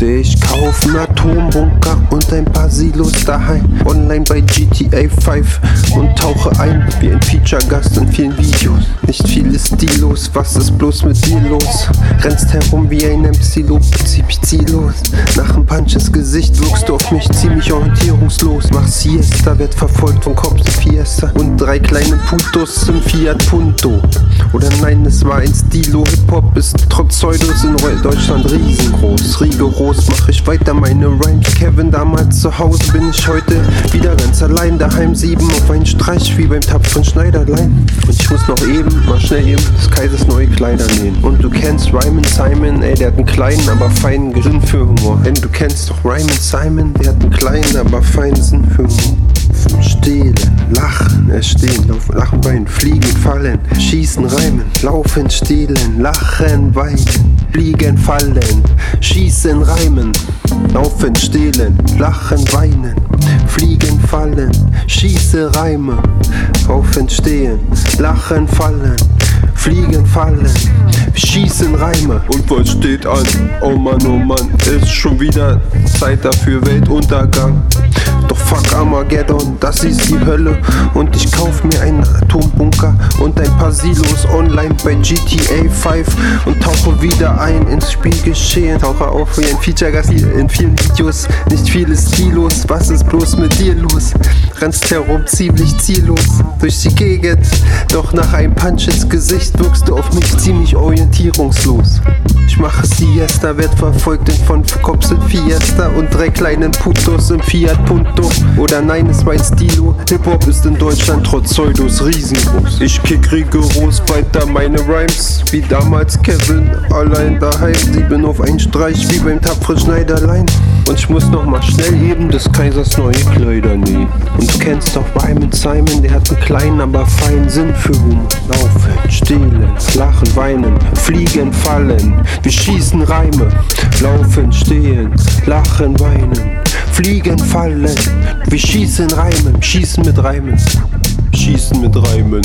Leute, ich kauf einen Atombunker und ein paar Silos daheim. Online bei GTA 5 und tauche ein wie ein Feature-Gast in vielen Videos. Nicht viel ist stilos, was ist bloß mit dir los? Rennst herum wie ein ziemlich ziellos. Nach dem Punch ins Gesicht wirkst du auf mich ziemlich orientierungslos. Mach Siesta, werd verfolgt von Cops Fiesta und drei kleine Putos im Fiat Punto. Oder nein, es war ein Stilo. Hip-Hop ist trotz Pseudos in Deutschland riesengroß. Rigoros mach ich weiter meine Rhymes. Kevin damals zu Hause bin ich heute wieder ganz allein. Daheim sieben auf einen Streich wie beim tapferen Schneiderlein. Und ich muss noch eben, mal schnell eben, des Kaisers neue Kleider nähen. Und du kennst Ryman Simon, ey, der hat einen kleinen, aber feinen Sinn für Humor. Denn du kennst doch Ryman Simon, der hat einen kleinen, aber feinen Sinn für Humor. Stehlen, lachen, erstehen, laufen, lachen, weinen, fliegen, fallen, schießen, reimen, laufen, stehlen, lachen, weinen, fliegen, fallen, schießen, reimen, laufen, stehlen, lachen, weinen, fliegen, fallen, schieße, reime, laufen, stehen, lachen, fallen, fliegen, fallen, schießen, reime. Und was steht an? Oh Mann, oh Mann, ist schon wieder Zeit dafür, Weltuntergang. Doch fuck Armageddon, das ist die Hölle. Und ich kauf mir einen Atombunker und ein paar Silos online bei GTA 5 und tauche wieder ein ins Spielgeschehen. Tauche auf wie ein Feature-Gast in vielen Videos. Nicht viel ist stilos, was ist bloß mit dir los? Rennst herum ziemlich ziellos durch die Gegend. Doch nach einem Punch ins Gesicht wirkst du auf mich ziemlich orientierungslos. Ich mache Siesta, werd verfolgt in von Cops in Fiesta und drei kleinen Putos im Fiat Punto. Oder nein, es war ein Stilo. Hip-Hop ist in Deutschland trotz Pseudos riesengroß. Ich kick rigoros weiter meine Rhymes, wie damals Kevin, allein daheim. Sie bin auf einen Streich, wie beim tapferen Schneiderlein. Und ich muss noch mal schnell eben des Kaisers neue Kleider nähen. Und du kennst doch Ryman Simon, der hat einen kleinen, aber feinen Sinn für Humor. Laufen, stehlen, lachen, weinen, fliegen, fallen. Wir schießen Reime, laufen, stehen, lachen, weinen, fliegen, fallen. Wir schießen Reimen, schießen mit Reimen, schießen mit Reimen.